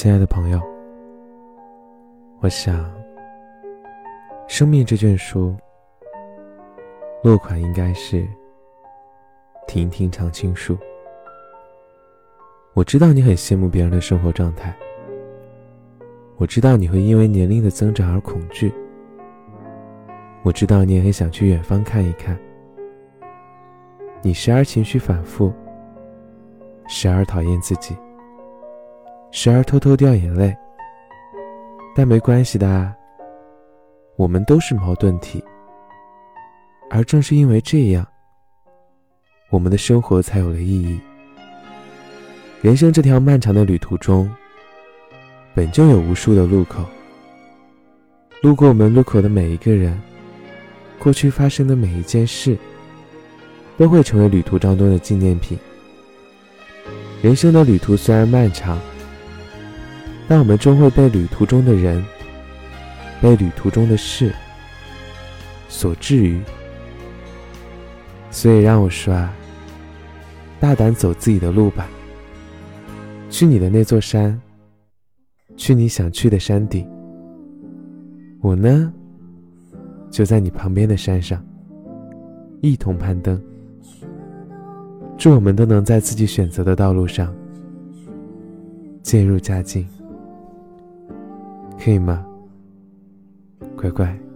亲爱的朋友，我想，生命这卷书，落款应该是“亭亭常青树”。我知道你很羡慕别人的生活状态，我知道你会因为年龄的增长而恐惧，我知道你也很想去远方看一看。你时而情绪反复，时而讨厌自己。时而偷偷掉眼泪，但没关系的。我们都是矛盾体，而正是因为这样，我们的生活才有了意义。人生这条漫长的旅途中，本就有无数的路口。路过我们路口的每一个人，过去发生的每一件事，都会成为旅途当中的纪念品。人生的旅途虽然漫长。但我们终会被旅途中的人、被旅途中的事所治愈。所以让我说啊，大胆走自己的路吧，去你的那座山，去你想去的山顶。我呢，就在你旁边的山上，一同攀登。祝我们都能在自己选择的道路上渐入佳境。可以吗，乖乖？